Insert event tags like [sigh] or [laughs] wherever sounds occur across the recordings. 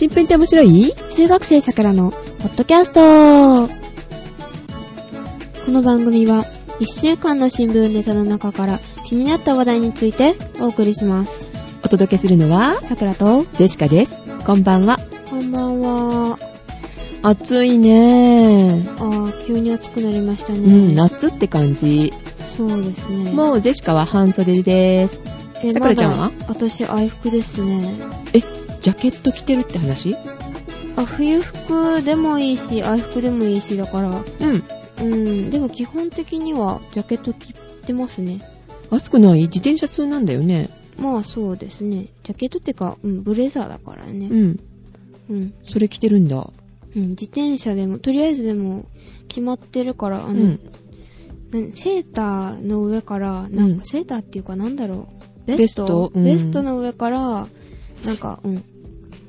新聞って面白い？中学生さくらのポッドキャストこの番組は1週間の新聞ネタの中から気になった話題についてお送りします。お届けするのは、さくらと、ジェシカです。こんばんは。こんばんは。暑いねあー、急に暑くなりましたね。うん、夏って感じ。そうですね。もうジェシカは半袖です。えさくらちゃんは？私、愛服ですね。ジャケット着てるって話？あ、冬服でもいいし、愛服でもいいし、だから、うん。うん、でも基本的にはジャケット着てますね。暑くない？自転車通なんだよね。まあそうですね。ジャケットってか、うん、ブレザーだからね。うん。うん。それ着てるんだ。うん、自転車でも、とりあえずでも、決まってるから、あの、うん。なセーターの上から、なんうんか、セーターっていうかなんだろう。ベスベストト？うんベストの上から、なんか、うん。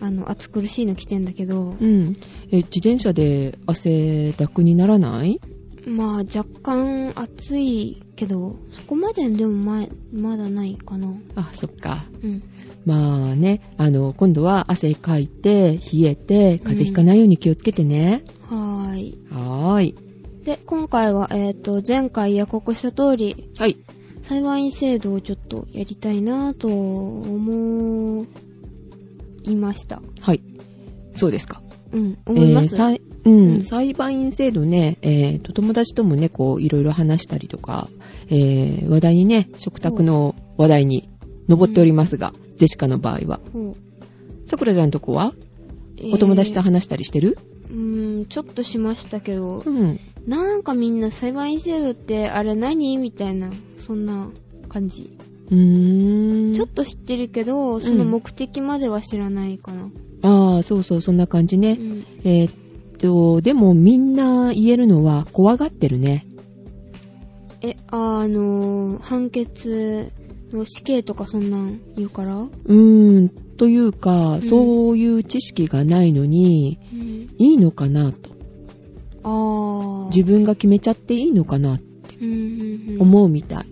あの、暑苦しいの着てんだけど、うん。え、自転車で汗だくにならない？まあ、若干暑いけど、そこまででもま、まだないかな。あ、そっか。うん。まあね、あの、今度は汗かいて、冷えて、風邪ひかないように気をつけてね。はーい。はーい。で、今回は、えっ、と、前回予告した通り、はい。裁判員制度をちょっとやりたいなぁと思いました。はい。そうですか。うん、思います。えーうん、うん裁判員制度ね、えーと、友達ともね、こう、いろいろ話したりとか、えー、話題にね、食卓の話題に上っておりますが、ジェシカの場合は。さくらちゃんとこはえーお友達と話したりしてる、うーん、ちょっとしましたけど、うん。なんかみんな裁判員制度ってあれ何？みたいな、そんな感じ。ちょっと知ってるけど、その目的までは知らないかな。ああ、そうそう、そんな感じね。うん。えーっと、でもみんな言えるのは怖がってるね。え、あのー、判決の死刑とかそんなん言うから？うーん、というか、んそういう知識がないのに、うん。いいのかなと。あー。自分が決めちゃっていいのかなってうんうんうん。思うみたい。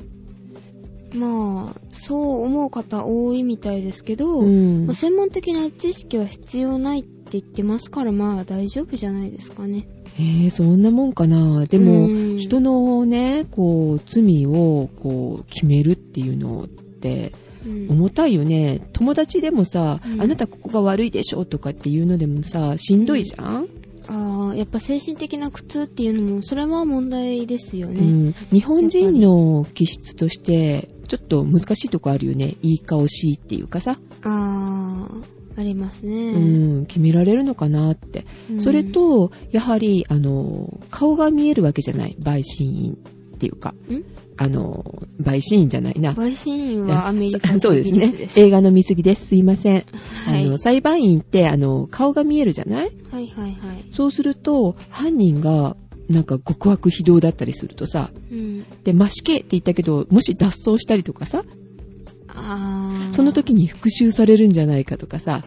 まあ、そう思う方多いみたいですけど、うんまあ、専門的な知識は必要ないって言ってますから、まあ大丈夫じゃないですかね。えー、そんなもんかな。でも、うん人のね、こう、罪を、こう、決めるっていうのって、うん。重たいよね。友達でもさ、うんあなたここが悪いでしょとかっていうのでもさ、しんどいじゃん、ああ、やっぱ精神的な苦痛っていうのも、それは問題ですよね。うん、日本人の気質として、ちょっと難しいとこあるよね。いい顔しいっていうかさ、ああ、ありますね。うん、決められるのかなって。うんそれ、と、やはり、あの、顔が見えるわけじゃない。陪審員っていうか、ん？あの、陪審員じゃないな。陪審員はアメリカそそうですね。映画の見過ぎです。すいません。はい。あの、裁判員って、あの、顔が見えるじゃない？はいはいはい。そうすると、犯人が、なんか極悪非道だったりするとさ、うん。で、マシケって言ったけど、もし脱走したりとかさ、ああ。その時に復讐されるんじゃないかとかさ、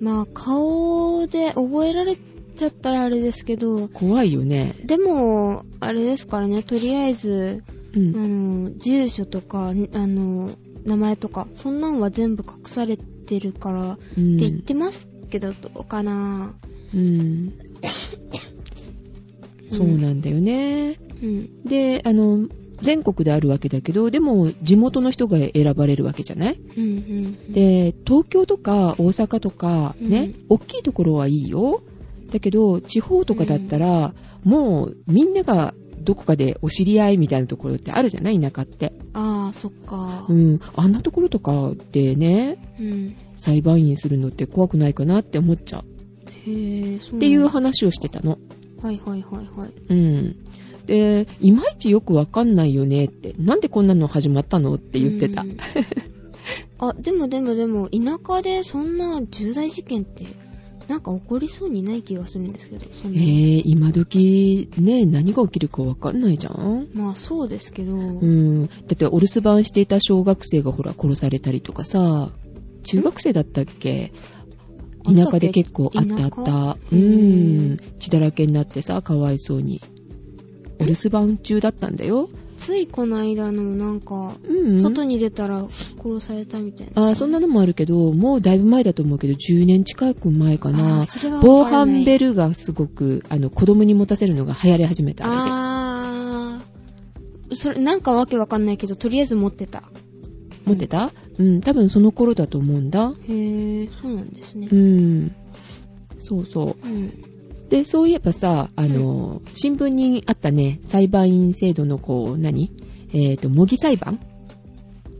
まあ、顔で覚えられちゃったらあれですけど、怖いよね。でも、あれですからね、とりあえず、うあん。の、住所とか、あの、名前とか、そんなんは全部隠されてるから、ってうん言ってますけど、どうかなうん。そうなんだよね。うん。で、あの、全国であるわけだけど、でも地元の人が選ばれるわけじゃない？うんうん。、で、東京とか大阪とかね、うん大きいところはいいよ。だけど、地方とかだったら、もうみんながどこかでお知り合いみたいなところってあるじゃない田舎って。ああ、そっかう。ん。あんなところとかでね、うん。裁判員するのって怖くないかなって思っちゃう。へえ、そうっていう話をしてたの。はいはいはいはい。うん。で、いまいちよくわかんないよねって、なんでこんなの始まったのって言ってた。うんあ、でもでもでも、田舎でそんな重大事件って、なんか起こりそうにない気がするんですけど。えー、今時ね、何が起きるかわかんないじゃんまあそうですけど、うん。だってお留守番していた小学生がほら殺されたりとかさ、中学生だったっけ？田舎で結構あったあった。うん。血だらけになってさ、かわいそうに。お留守番中だったんだよ。ついこの間のなんか、うん。外に出たら殺されたみたいな。ああ、そんなのもあるけど、もうだいぶ前だと思うけど、10年近く前かあな防犯ベルがすごく、あの、子供に持たせるのが流行り始めたあ。あー。それ、なんかわけわかんないけど、とりあえず持ってた。持ってた？うん、多分その頃だと思うんだ。へー、そうなんですねう。ん。そうそうん。う。で、そういえばさ、あの、新聞にあったね、裁判員制度のこう、何？えっ、と、模擬裁判？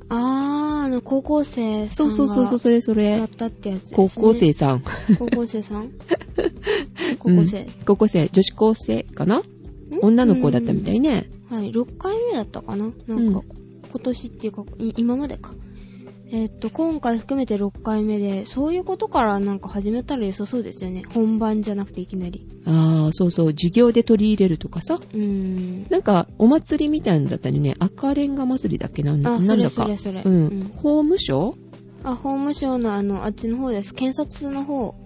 あー、あの、高校生さそんがうそうそうそう、それそれやっ。たってやつね。高校生さん。高校生さん？[laughs] 高校生うん。高校生、女子高生かな？ん？女の子だったみたいね。はい、6回目だったかな？なんか、今年っていうか、い今までか。えーっと、今回含めて6回目で、そういうことからなんか始めたら良さそうですよね。本番じゃなくていきなり。ああ、そうそう、授業で取り入れるとかさ。うーん。なんか、お祭りみたいなんだったりね、赤レンガ祭りだっけ？なんあ、それなんだか。それそれ。ううんん。法務省？あ、法務省のあの、あっちの方です。検察の方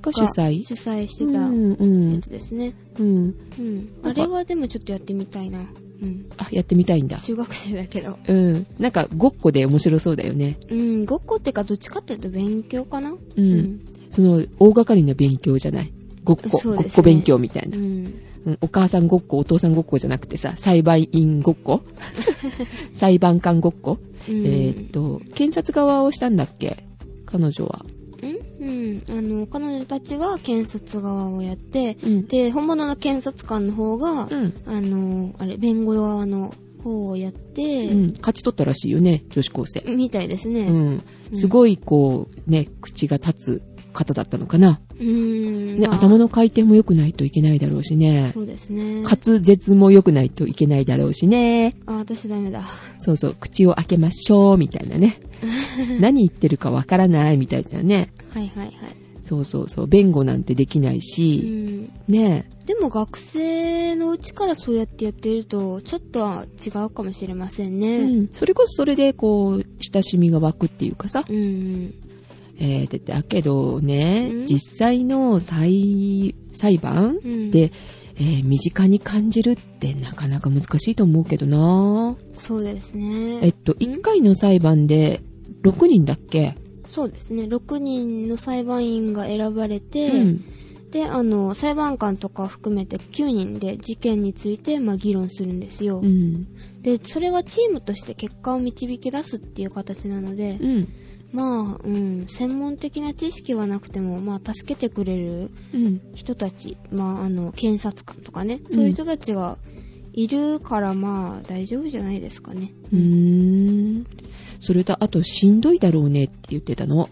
がが主催？主催してうたん、うんやつですね。うん。うん。なんかあれはでもちょっとやってみたいな。うん。あ、やってみたいんだ。中学生だけど。うん。なんか、ごっこで面白そうだよね。うん、ごっこってかどっちかっていうと勉強かなうん。その、大掛かりな勉強じゃない。ごっこ、ねごっこ勉強みたいなう。ん。うん、お母さんごっこ、お父さんごっこじゃなくてさ、裁判員ごっこ？[laughs] 裁判官ごっこ、うんえーっと、検察側をしたんだっけ？彼女は。んうん。あの、彼女たちは検察側をやって、うん。で、本物の検察官の方が、うん。あの、あれ、弁護側の方をやって、うん。勝ち取ったらしいよね、女子高生。みたいですね。うん。すごい、こう、ね、口が立つ方だったのかな。うーん。ね、まあ頭の回転も良くないといけないだろうしね。そうですね。滑舌も良くないといけないだろうしね。あ、私ダメだ。そうそう、口を開けましょう、みたいなね。[laughs] 何言ってるかわからない、みたいなね。はいはいはい。そうそうそう、弁護なんてできないうし、ん。ねでも学生のうちからそうやってやってると、ちょっとは違うかもしれませんうね。ん。それこそそれで、こう、親しみが湧くっていうかさ。うん。えー、だけどねうん、実際の裁、裁判うん。で、えー身近に感じるってなかなか難しいと思うけどなそうですね。えっと、1回の裁判で6人だっけ？そうですね。6人の裁判員が選ばれて、うん。で、あの、裁判官とか含めて9人で事件について、まあ、議論するんですよ。うん。で、それはチームとして結果を導き出すっていう形なので、うん。まあ、うん、専門的な知識はなくても、まあ、助けてくれるうん。人たち、まあ、あの、検察官とかね、そういう人たちがいるから、まあ、大丈夫じゃないですかね。うーん。それと、あと、しんどいだろうねって言ってたの。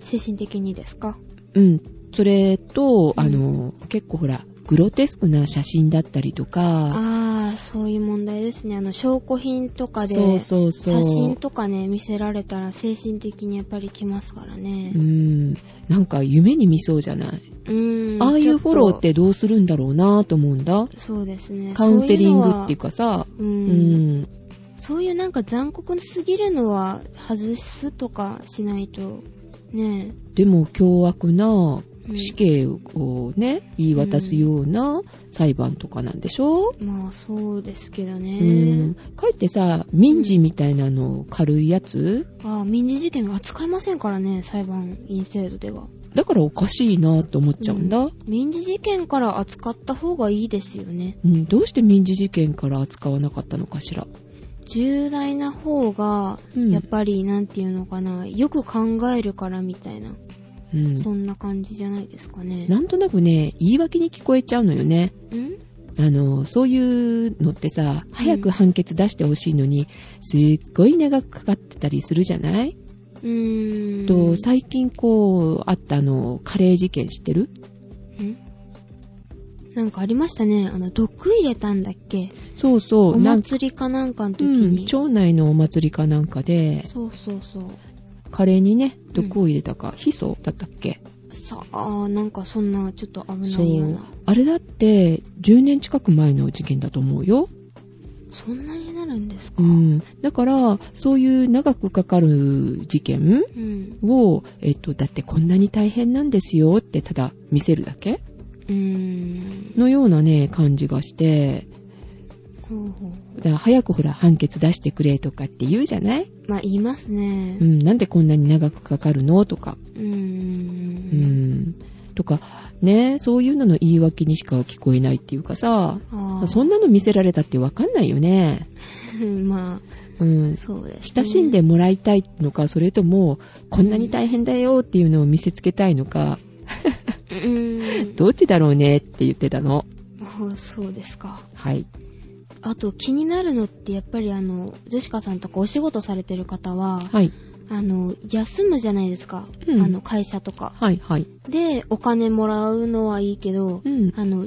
精神的にですか？うん。それと、うんあの、結構ほら、グロテスクな写真だったりとか、ああ、そういう問題ですね。あの、証拠品とかで、そうそうそう。写真とかね、見せられたら精神的にやっぱりきますからねう。ん。なんか夢に見そうじゃない、うーん。ああいうフォローってどうするんだろうなと思うんだ。と。そうですね。カウンセリングっていうか。かさ、う。うんん。そういうなんか残酷すぎるのは外すとかしないと、ねでも凶悪なうん死刑をね、言い渡すような裁判とかなんでしょ？え。まあそうですけどうねん。。かえってさ、民事みたいなの軽いやつ？ああ、民事事件は扱いませんからね、裁判員制度では。だからおかしいなと思っちゃうんだ。民事事件から扱った方がいいですよね。うん、どうして民事事件から扱わなかったのかしら？重大な方が、うんやっぱり、なんていうのかな、よく考えるからみたいな、うん。そんな感じじゃないですかね。なんとなくね、言い訳に聞こえちゃうのよね。ん？あの、そういうのってさ、早く判決出してほしいのに、すっごい長くかかってたりするじゃない？うーん。と、最近こう、あったあの、カレー事件知ってる？んなんかありましたね。あの、毒入れたんだっけ？そうそう、お祭りかなんかの時うん、に。町内のお祭りかなんかで、そうそうそう。カレーにね、毒を入れたか、ヒ素だったっけ？さあ、なんかそんな、ちょっと危そないようなう。。あれだって、10年近く前の事件だと思うよ。そんなになるんですか？うん。だから、そういう長くかかる事件うん。を、えっと、だってこんなに大変なんですよってただ見せるだけ？うーん。のようなね、感じがして、だから早くほら判決出してくれとかって言うじゃない？まあ、言いますねう。ん、なんでこんなに長くかかるの？とか。うー。うんん。とか、ね、そういうのの言い訳にしか聞こえないっていうかさ、そんなの見せられたってわかんないよね。[laughs] まうんあ、。そうです、ね。親しんでもらいたいのか、それとも、こんなに大変だよっていうのを見せつけたいのか、うーん。[laughs] どっちだろうねって言ってたの。あそうですか。はい。あと気になるのってやっぱりあの、ゼシカさんとかお仕事されてる方は、はい。あの、休むじゃないですか。うんあの、会社とか。はい、はい。で、お金もらうのはいいけど、うん。あの、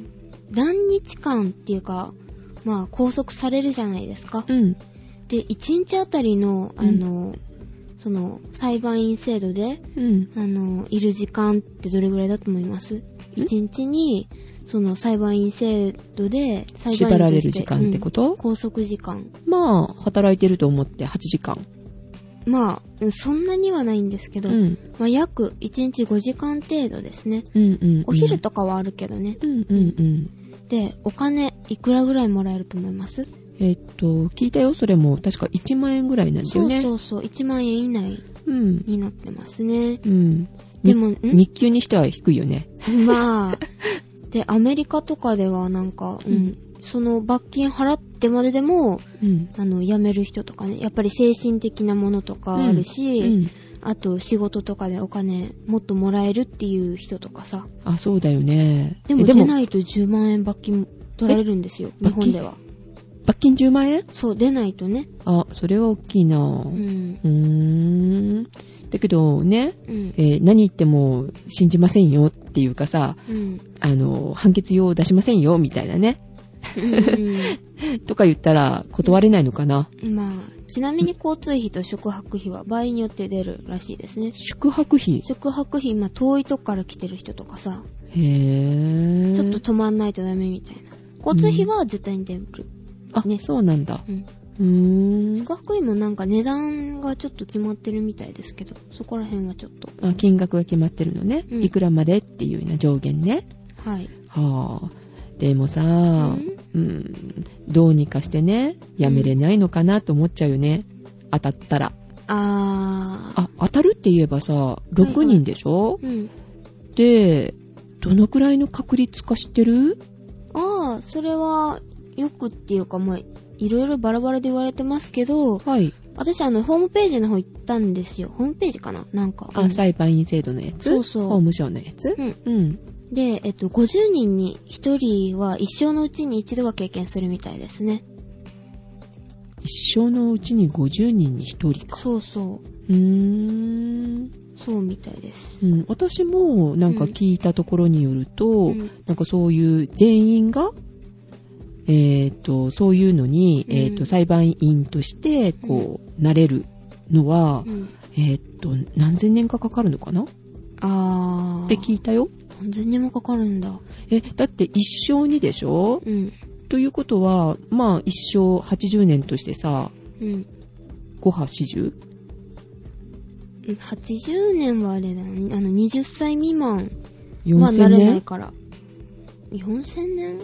何日間っていうか、まあ、拘束されるじゃないですか。うん。で、1日あたりの、あの、その、裁判員制度で、うん。あの、いる時間ってどれぐらいだと思います ?1 日に、その裁判員制度で、裁判員縛られる時間ってこと？うん拘束時間。まあ、働いてると思って8時間。まあ、うんそんなにはないんですけど、うん。まあ、約1日5時間程度ですね。うん、うん。お昼とかはあるけどね。うん、うん、うん。で、お金、いくらぐらいもらえると思います？えっと、聞いたよ、それも。確か1万円ぐらいなんだそうよね。そうそう、1万円以内うん。になってますね。うん。でも、ん？日給にしては低いよね。まあ、[laughs] で、アメリカとかではなんか、うん、うんその罰金払ってまででも、うん。あの、辞める人とかね、やっぱり精神的なものとかあるし、うん。あと仕事とかでお金もっともらえるっていう人とかさ。あ、そうだよね。でもえ出ないと10万円罰金取られるんですよ、え日本では。罰金10万円？そう、出ないとね。あ、それは大きいなう。うんーん。だけどね、うん。えー何言っても信じませんよっていうかさ、うん。あの、判決用出しませんよみたいなね。[laughs] とか言ったら断れないのかな。うんまあ、ちなみに交通費と宿泊費は場合によって出るらしいですね。宿泊費？宿泊費、まあ遠いとこから来てる人とかさ、へぇー。ちょっと泊まんないとダメみたいな。交通費は絶対に出る。あ、ねそうなんだ。うん。うーん。もなんか値段がちょっと決まってるみたいですけど、そこら辺はちょっと。あ金額が決まってるのね。うんいくらまでっていうような上限ね。はい。はぁ。でもさ、うんうん、どうにかしてね、やめれないのかなと思っちゃうよね。当たったら。あー。あ、当たるって言えばさ、6人でしょ、うん。で、どのくらいの確率か知ってる？あー、それは、よくっていうか、まあ、いろいろバラバラで言われてますけど、はい。私あの、ホームページの方行ったんですよ。ホームページかな？なんか。あ、うん裁判員制度のやつ？そうそう法務省のやつ？うん。うん。で、えっと、50人に1人は一生のうちに一度は経験するみたいですね。一生のうちに50人に1人か。そうそうーん。う。そうみたいです。うん、私もなんか聞いたところによると、うんなんかそういう全員が、えっ、と、そういうのに、うんえっ、と、裁判員として、こう、なれるのは、うん。えっ、と、何千年かかかるのかな？っあー。て聞いたよ。何千年もかかるんだ。え、だって一生にでしょ？うん。ということは、まあ一生80年としてさ、うん。5波 40? うん80年はあれだね。あの、20歳未満は4000なれない年から。4000年？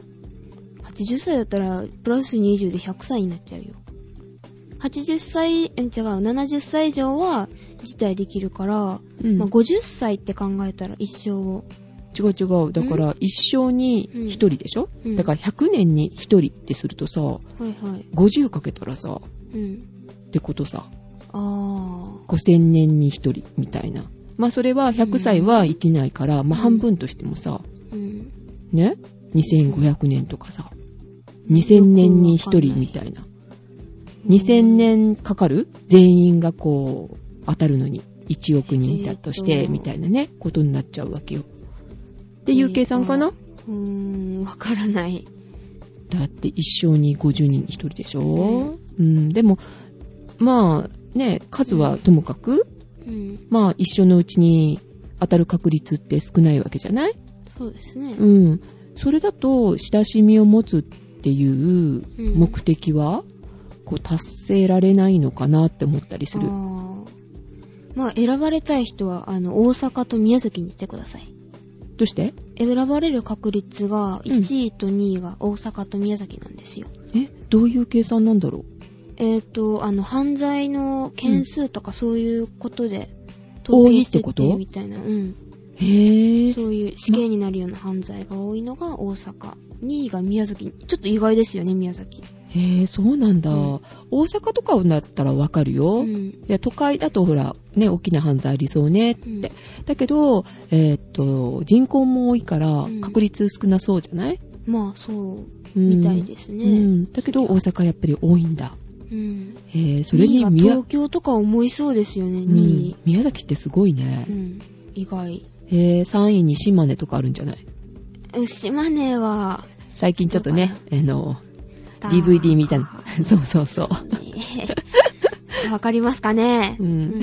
?80 歳だったら、プラス20で100歳になっちゃうよ。80歳、え違う、70歳以上は辞退できるから、うんまあ、50歳って考えたら一生を。違う違う。だから一生に1人でしょ、うんだから100年に1人ってするとさ、はいはい。50かけたらさ、うん。ってことさ、あ5000年に1人みたいな。まあそれは100歳は生きないから、まあ半分としてもさ、ー。うん。ね ?2500 年とかさ、2000年に1人みたいな。2000年かかる？全員がこう、当たるのに1億人だとして、みたいなね、ことになっちゃうわけよ。っていう計算かな、うーん、わからない。だって一生に50人に1人でしょ、うん、でも、まあね、数はともかく、うん。まあ一生のうちに当たる確率って少ないわけじゃない？そうですね。うん。それだと、親しみを持つっていう目的は、こう達成られないのかなって思ったりする。まあ、選ばれたい人は、あの、大阪と宮崎に行ってください。どうして？選ばれる確率が1位と2位が大阪と宮崎なんですよ。え、どういう計算なんだろえっ、と、あの、犯罪の件数とかそういうことで、統計設定みたいな、うん。うへ。そういう死刑になるような犯罪が多いのが大阪。2位が宮崎。ちょっと意外ですよね、宮崎。へぇそうなんだ。うん大阪とかだったらわかるよ。いうん。や、都会だとほら、ね、大きな犯罪ありそうねって。うんだけど、えーっと、人口も多いからうん確率少なそうじゃない、まあ、そう、うんみたいですね。うん。だけど、大阪やっぱり多いんだ。うん。へぇそれ2位がに宮、東京とか思いそうですよね、うん2位。宮崎ってすごいねう。ん。意外。へぇ3位に島根とかあるんじゃない？うん島根は、最近ちょっとね、あの、だ DVD 見たの。[laughs] そうそうそう。ね [laughs] わかりますかね？うん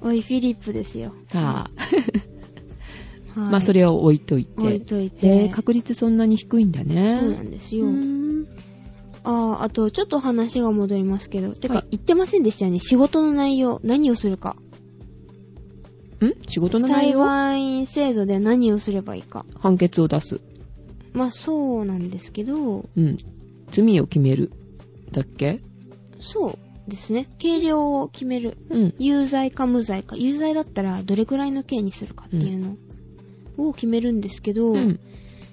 おい、フィリップですよ。はあ、はいまあそれを置いといて。置いといへて。ぇ確率そんなに低いんだね。そうなんですよ。うんああ、あと、ちょっと話が戻りますけど。てかはい、言ってませんでしたよね。仕事の内容、何をするか。ん？仕事の内裁容判員制度で何をすればいいか。判決を出す。まあ、そうなんですけど、うん。罪を決める。だっけ？そうですね。軽量を決める。うん。有罪か無罪か。有罪だったらどれくらいの刑にするかっていうのを決めるんですけど、うん。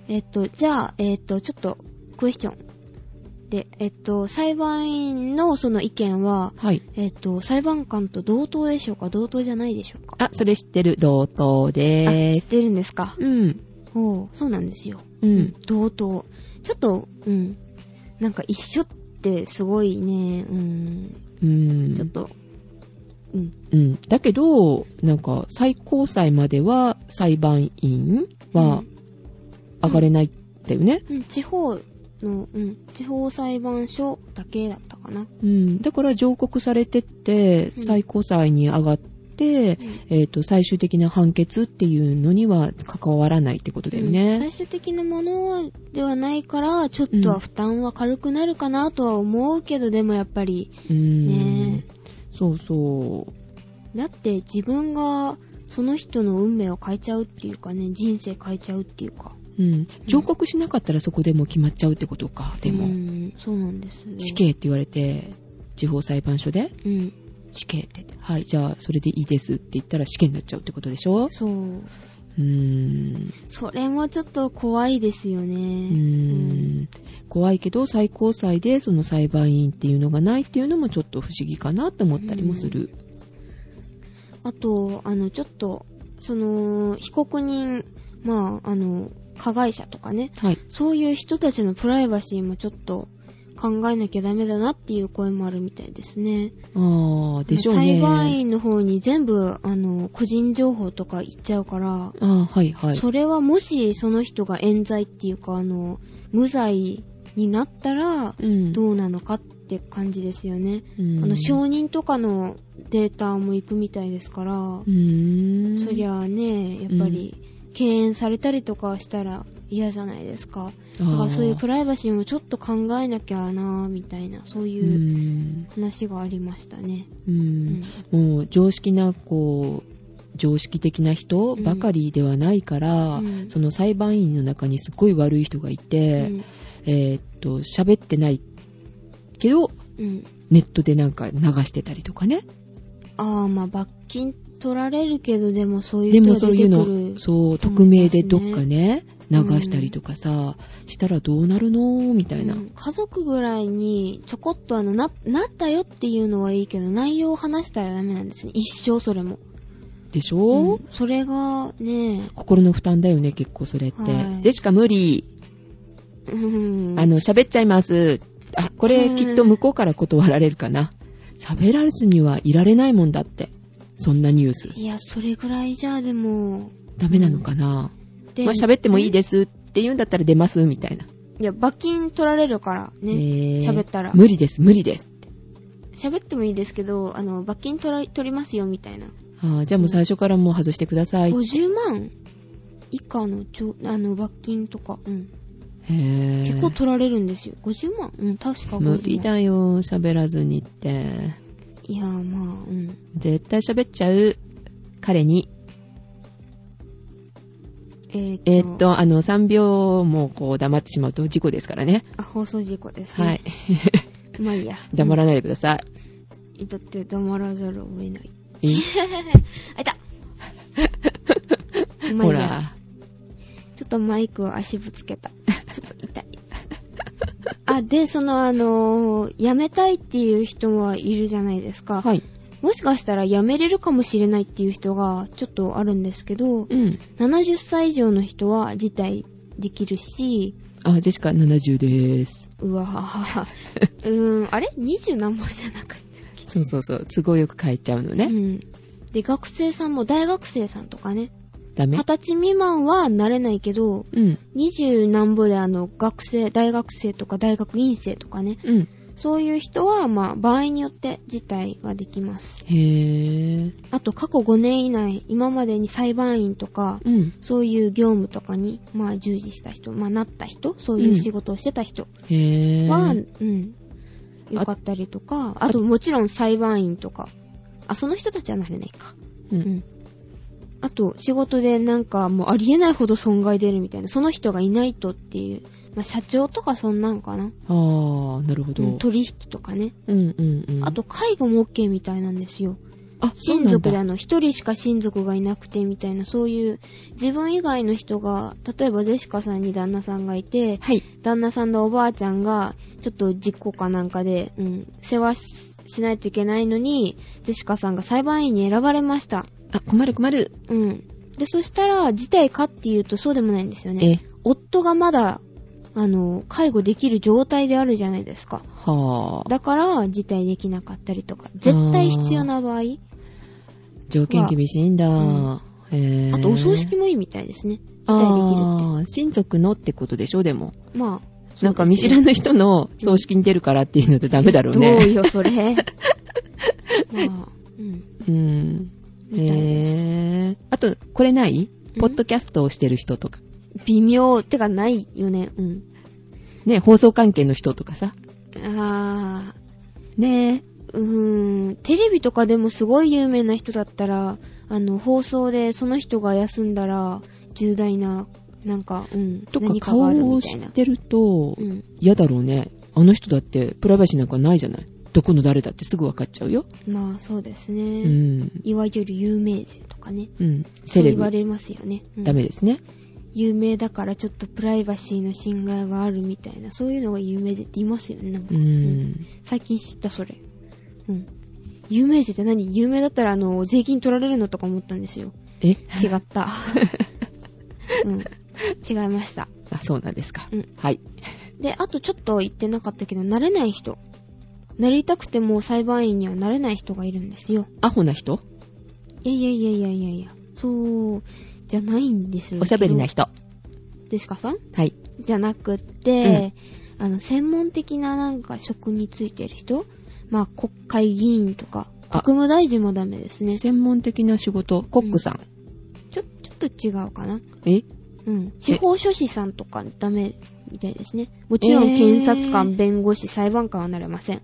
えっと、じゃあ、えっと、ちょっと、クエスチョン。で、えっと、裁判員のその意見は、はい。えっと、裁判官と同等でしょうか？同等じゃないでしょうか？あ、それ知ってる。同等あ、でーす。知ってるんですか？うん。おうそうなんですよ。うん。同等。ちょっと、うん。なんか一緒ってすごいね、うん。うん。ちょっと、うん。うん。だけど、なんか、最高裁までは裁判員は上がれないんだよね。うん、地方の、うん、地方裁判所だけだったかな。うん。だから上告されてって、うん最高裁に上がって、えっ、と、最終的な判決っていうのには関わらないってことだようんね。最終的なものではないから、ちょっとは負担は軽くなるかなとは思うけど、でもやっぱり、うん。ねそうそう。だって自分がその人の運命を変えちゃうっていうかね、人生変えちゃうっていうか。うん。上告しなかったらそこでもう決まっちゃうってことか。でも、うん、そうなんです。死刑って言われて、地方裁判所でうん。死刑って。はい、じゃあそれでいいですって言ったら死刑になっちゃうってことでしょ？そう。うーん。それもちょっと怖いですよね。うーん。怖いけど、最高裁でその裁判員っていうのがないっていうのもちょっと不思議かなって思ったりもする。あと、あの、ちょっと、その、被告人、まあ、あの、加害者とかね、はい。そういう人たちのプライバシーもちょっと考えなきゃダメだなっていう声もあるみたいですね。ああ、でしょうね。裁判員の方に全部、あの、個人情報とか言っちゃうから、ああ、はいはい。それはもしその人が冤罪っていうか、あの、無罪になったら、うん。どうなのかって感じですよね。うんあの、承認とかのデータも行くみたいですから、うーん。そりゃあね、やっぱり、敬遠されたりとかしたら嫌じゃないですか。だからそういうプライバシーもちょっと考えなきゃなみたいな、そうういうん話がありましたね。ううんん。もう常識な、こう、常識的な人ばかりではないから、うんその裁判員の中にすっごい悪い人がいて、うんえーっと、喋ってないけど、うん。ネットでなんか流してたりとかね。ああ、まあ罰金取られるけど、でもそういうで人が出もそういう。の、そう、匿名でどっかね、流したりとかさ、したらどうなるの？みたいな。うん家族ぐらいにちょこっとあのな、なったよっていうのはいいけど、内容を話したらダメなんですね。一生それも。でしょ、うんそれがね、心の負担だよね、結構それって。はいジェシカ無理。うんあの、喋っちゃいます。あ、これきっと向こうから断られるかな。喋らずにはいられないもんだって。そんなニュース。いや、それぐらいじゃあでも、ダメなのかな、でまあ喋ってもいいですって言うんだったら出ますみたいな。いや、罰金取られるからね。えー喋ったら無理です、無理ですって。喋ってもいいですけど、あの、罰金取ら取りますよ、みたいな。あーじゃあもう最初からもう外してください。50万？以下のちょ、あの、罰金とか、うん。へー結構取られるんですよ。50万？うん、確か50万。無理だよ、喋らずにって。いや、まあ、うん。絶対喋っちゃう彼に、えーっと、えーっと、あの、3秒もこう黙ってしまうと事故ですからね。あ、放送事故ですね。はい。[laughs] まあいいや。黙らないでください。い。だって黙らざるを得ない。あ、[laughs] いた [laughs] ほら。ちょっとマイクを足ぶつけた。ちょっと痛い。あ、で、そのあのー辞めたいっていう人はいるじゃないですか。はい。もしかしたら辞めれるかもしれないっていう人がちょっとあるんですけど、うん。70歳以上の人は辞退できるし、あ、ジェシカ70でーす。うわははは。[laughs] うーん、あれ ?20 何本じゃなかっそうそうそう。都合よく変えちゃうのた。ね。うん。で、学生さんも大学生さんとかね、ダメ？二十歳未満はなれないけど、うん。二十何歩であの、学生、大学生とか大学院生とかね、うん。そういう人は、まあ、場合によって辞退ができます。へー。あと、過去5年以内、今までに裁判員とか、うん。そういう業務とかに、まあ、従事した人、まあ、なった人、そういう仕事をしてた人へー。は、うん、よかったりとか、あと、もちろん裁判員とか、あ、その人たちはなれないか。う。うんん。あと、仕事でなんかもうありえないほど損害出るみたいな、その人がいないとっていう、まあ、社長とかそんなんかな。あー、なるほど。うん取引とかね。うんうんうん。あと、、介護も OK みたいなんですよ。あ、親族であの。の、一人しか親族がいなくてみたいな、そういう、自分以外の人が、例えばジェシカさんに旦那さんがいて、はい。旦那さんのおばあちゃんが、ちょっと事故かなんかで、うん、世話ししないといけないのに、ジェシカさんが裁判員に選ばれました。あ、困る困る。うん。で、そしたら、事態かっていうとそうでもないんですよね。え、夫がまだ、あの、介護できる状態であるじゃないですか。はあ。だから、辞退できなかったりとか、絶対必要な場合、条件厳しいんだ。うん。あと、お葬式もいいみたいですね。辞退できるあー、親族のってことでしょ、でも。って。まあ、なんか見知らぬ人の葬式に出るからっていうのとダメだろうどうね。よ、それ。[laughs] まあ、うん。うん。みたいです。へー。あと、これない？うん？ポッドキャストをしてる人とか。微妙、てかないよね。うん。ね、放送関係の人とかさ。あねー、うーん、テレビとかでもすごい有名な人だったら、あの、放送でその人が休んだら、重大な、なんか、うん、とか何かがある顔をみたいな。知ってるとうん。嫌だろうね。あの人だってプライバシーなんかないじゃない？どこの誰だってすぐ分かっちゃうよ。まあ、そうですうね。ん。いわゆる有名税とかね。うん。セレブ。言われますよね。うんダメですね。有名だからちょっとプライバシーの侵害はあるみたいな、そういうのが有名税って言いますよね、なんか。ううんん。最近知った、それ。うん。有名税って何？有名だったら、あの、税金取られるのとか思ったんですよ。え？違った。[laughs] うん。違いました。あ、そうなんですか。うんはい。で、あとちょっと言ってなかったけど、なれない人。なりたくても裁判員にはなれない人がいるんですよ。アホな人？いやいやいやいやいやいや。そう、じゃないんですよ。おしゃべりな。人。デシカさん？はい。じゃなくって、あの、専門的ななんか職についてる人？まあ、国会議員とか、あ国務大臣もダメですね。専門的な仕事、コックさん。ちょ、ちょっと違うかな。え？うん。司法書士さんとかダメみたいですね。もちろんえー検察官、弁護士、裁判官はなれません。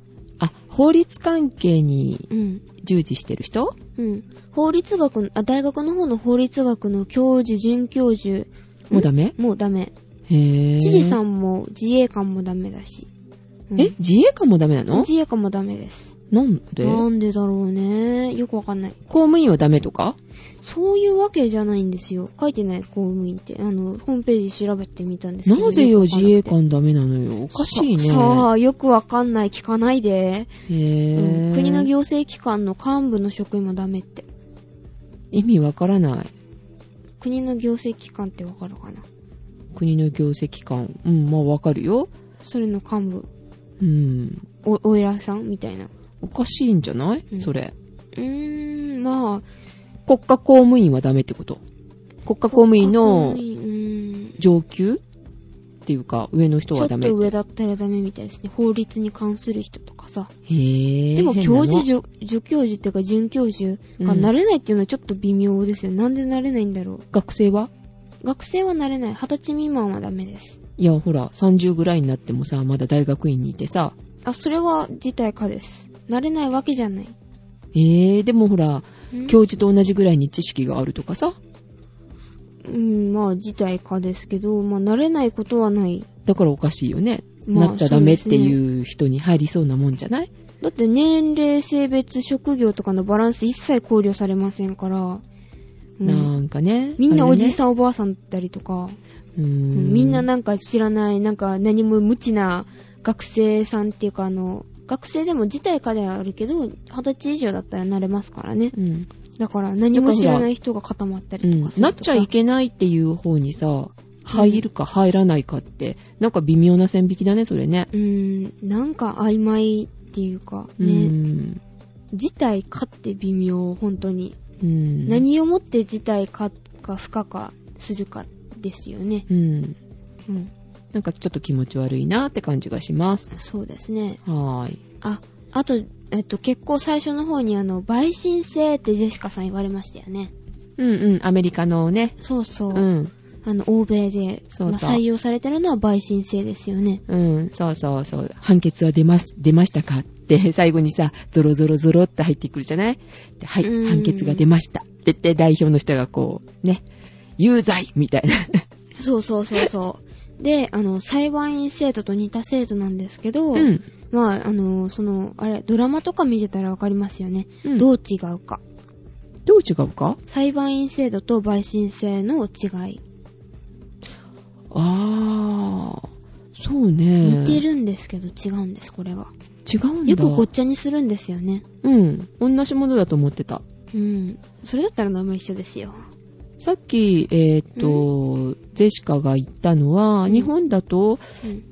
あ、法律関係にうん。従事してる人？うん。法律学の、あ、大学の方の法律学の教授、准教授。もうダメ？もうダメ。へぇ知事さんも自衛官もダメだし。うんえ自衛官もダメなの？自衛官もダメです。なんで？公なんでだろうね。よくわかんない。務員はダメとか？そういうわけじゃないんですよ。書いてない公務員って。あの、ホームページ調べてみたんですけど。なぜよ自衛官ダメなのよ？おかしいね。ささあ、よくわかんない。聞かないで。へうぇん国の行政機関の幹部の職員もダメって。意味わからない。国の行政機関ってわかるかな？国の行政機関。うん、まあわかるよ。それの幹部。うん。お、お偉さんみたいな。おかしいんじゃない、うんそれ。うーん、まあ。国家公務員はダメってこと？国家公務員の上級っていうか、上の人ーんちょっはダメって。と上だったらダメみたいですね。法律に関する人とかさ。へぇでも教授、助助教授っていうか准教授がなれないっていうのはちょっと微妙ですよ。なんでなれないんだろう。学生は？学生はなれない。二十歳未満はダメです。いや、ほら、30ぐらいになってもさ、まだ大学院にいてさ。あ、それは自体かです。なれないわけじゃない。えー、でもほら、ん？教授と同じぐらいに知識があるとかさ。うん、まあ、自体かですけど、まあ、慣れないことはない。だからおかしいよね。まあなっちゃダメっていう人に入りそうなもんじゃない？だって年齢、性別、職業とかのバランス一切考慮されませんから、うんなんかね。みんなおじん。さん、おばあさんだったりとか、うんみんななんか知らない、なんか何も無知な学生さんっていうか、あの、学生でも自体かではあるけど、二十歳以上だったらなれますからね。うん。だから何も知らない人が固まったうんりとかするとさなっちゃいけないっていう方にさ、入るか入らないかって、なんか微妙な線引きだね、それね。うーん、なんか曖昧っていうか、うね、ん。自体かって微妙、本当に。うん。何をもって自体かか不可かするかですよね。うん。うん。なんかちょっと気持ち悪いなって感じがします。そうですね。はーい。あ、あと、えっと、結構最初の方にあの、陪審制ってジェシカさん言われましたよね。うんうん、アメリカのね。そうそう。うん。あの、欧米で、そうそうまあ採用されてるのは陪審制ですよね。うん、そうそうそう。判決は出ます、出ましたかって、最後にさ、ゾロゾロゾロって入ってくるじゃない？ではい、うん判決が出ました。って言って代表の人がこう、ね、有罪みたいな。そうそうそうそう。で、あの、裁判員制度と似た制度なんですけど、うん。まあ、あの、その、あれ、ドラマとか見てたらわかりますよね。うんどう違うか。どう違うか？裁判員制度と陪審制の違い。あー、そうね。似てるんですけど違うんです、これが。違うんだ。よくごっちゃにするんですよね。うん。同じものだと思ってた。うん。それだったら名前一緒ですよ。さっき、えーっと、ジェシカが言ったのは、うん日本だと、うん。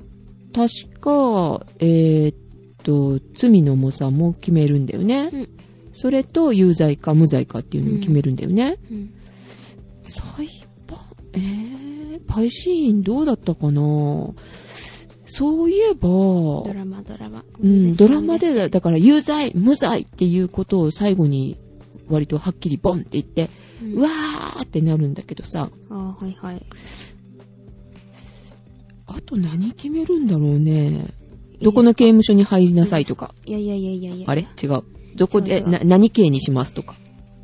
確か、えーっと、罪の重さも決めるんだよね。うん。それと、有罪か無罪かっていうのを決めるんだよね。うん。裁判、えー、パイシーンどうだったかな？そういえば、ドラマ、ドラマ。うん、ドラマでだ、だから有罪、無罪っていうことを最後に割とはっきりボンって言って、うんうわーってなるんだけどさ、ああ、はいはい。あと何決めるんだろうね。どこの刑務所に入りなさいとか。いやいやいやいやいや。あれ？違う。どこで、な、何刑にしますとか。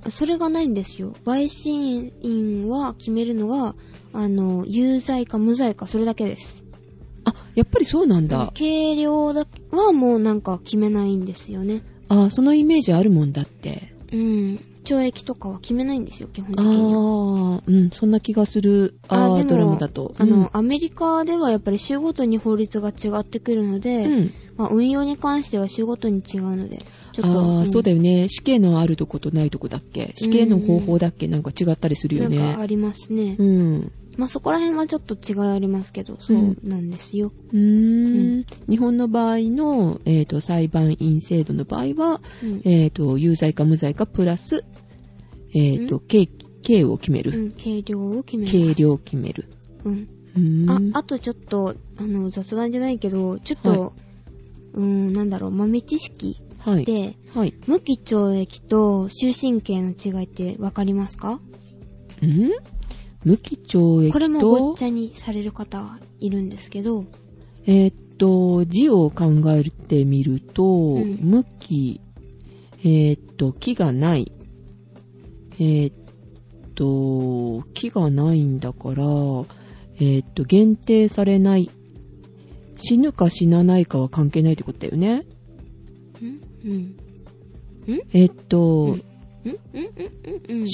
それがないんですよ。陪審員は決めるのが、あの、有罪か無罪かそれだけです。あ、やっぱりそうなんだ。軽量だはもうなんか決めないんですよね。あ、そのイメージあるもんだって。うん。懲役とかは決めないんですよ、基本的あには。ー、うん、そんな気がする。あー、でもドラマだと。あの、アメリカではやっぱり州ごとに法律が違ってくるので、うん、うん。まあ、運用に関しては州ごとに違うので、ちょっと。あー、んそうだよね。死刑のあるとことないとこだっけ？死刑の方法だっけ？なんか違ったりするよなんかあね。りますね。うん。まあ、そこら辺はちょっと違いありますけど、そうなんですよ。うーん。日本の場合の、えっ、と、裁判員制度の場合は、うん。えっ、と、有罪か無罪かプラス、えっ、と、刑、刑を決める。うん、軽量を決めます。軽量を決める。うん。うーん。あ、あとちょっと、あの、雑談じゃないけど、ちょっと、はうーん、なんだろう、豆知識はい。で、はい。無期懲役と終身刑の違いってわかりますか？ん？無期懲役と、これもごっちゃにされる方はいるんですけど、えーっと、字を考えてみると、ん無期、えーっと、木がない。えーっと、木がないんだから、えーっと、限定されない。死ぬか死なないかは関係ないってことだよね。ん？うん。えーっと。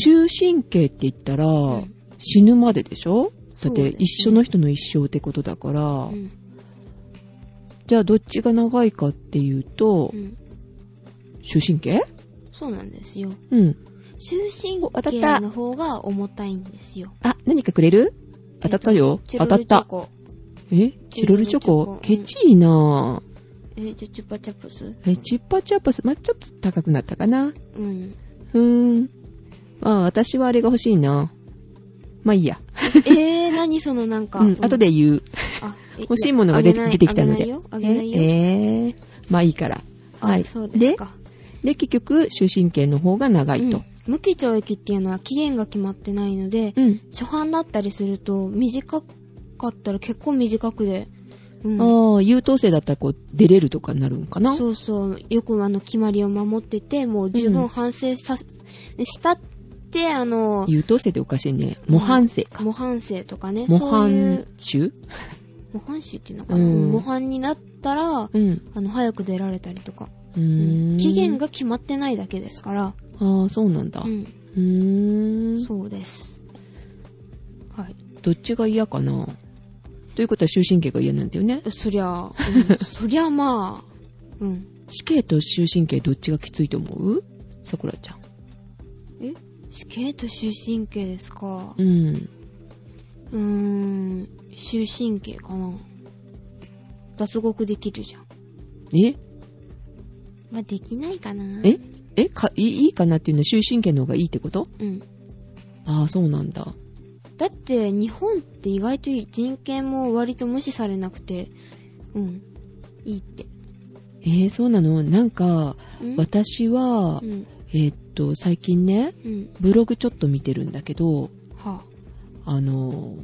終身刑って言ったら、うん死ぬまででしょ？だって一緒の人の一生ってことだから、うんじゃあどっちが長いかっていうと、うん終身刑？そうなんですよ。うん。終身刑たの方が重たいんですよ。あ、何かくれる？当たったよ。当たった。え？チロルチョココ？ケチいなぁ。え、チュチュパチャプス？え、チュッパチャッパス、まあ、ちょっと高くなったかな。うん。ふーん。まあ、私はあれが欲しいな。まあいいや。えー、何そのなんか。うん、後で言う。欲しいものが出てきたので。あげない。ええー、まあいいから。はい。あそうですか。で、結局、終身刑の方が長いとうん。無期懲役っていうのは期限が決まってないので、うん。初犯だったりすると、短かったら結構短くで、うん。ああ、優等生だったらこう、出れるとかになるんかな？そうそう。よくあの、決まりを守ってて、もう十分反省さ、したて、あの、優等生っておかしいね。模範生か。模範生とかね、模範う、種模範種っていうのかな、うん模範になったら、うん。あの、早く出られたりとか。うーん。期限が決まってないだけですから。ああ、そうなんだ。う。うんーん。そうです。はい。どっちが嫌かな？ということは終身刑が嫌なんだよね。そりゃ、うん、[laughs] そりゃまあ、うん。死刑と終身刑どっちがきついと思う？さくらちゃん。え？死刑と終身刑ですかう。ん。うーん、終身刑かな。脱獄できるじゃん。え？まあ、できないかな。え？え？かいいかなっていうの？は終身刑の方がいいってこと？うん。ああ、そうなんだ。だって、日本って意外と人権も割と無視されなくて、うん、いいって。えー、そうなの？なんか、うん私はう、ん、えーっと、最近ね、うん、ブログちょっと見てるんだけど、はあの、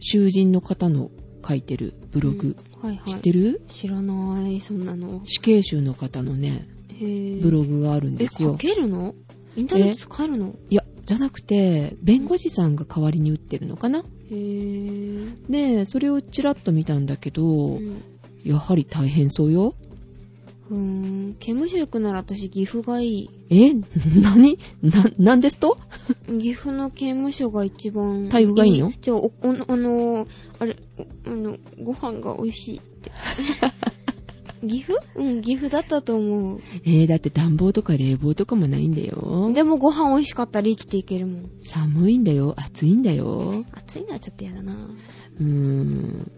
囚人の方の書いてるブログ、うんはいはい。知ってる？知らない、そんなの。死刑囚の方のね、ブログがあるんえ、ですよ書。けるの？インターネット使えるの？いや、じゃなくて、弁護士さんが代わりに打ってるのかな？へぇで、それをちらっと見たんだけど、うん。やはり大変そうよ。うーん、刑務所行くなら私岐阜がいい。え？[laughs] 何？な、なんですと？岐阜の刑務所が一番。待遇がいいの？じゃあ、お、お、あの、あれ、おあの、ご飯が美味しいって。[laughs] 岐阜？うん、岐阜だったと思う。えー、だって暖房とか冷房とかもないんだよ。でもご飯美味しかったら生きていけるもん。寒いんだよ。暑いんだよ。暑いのはちょっと嫌だな。うーん。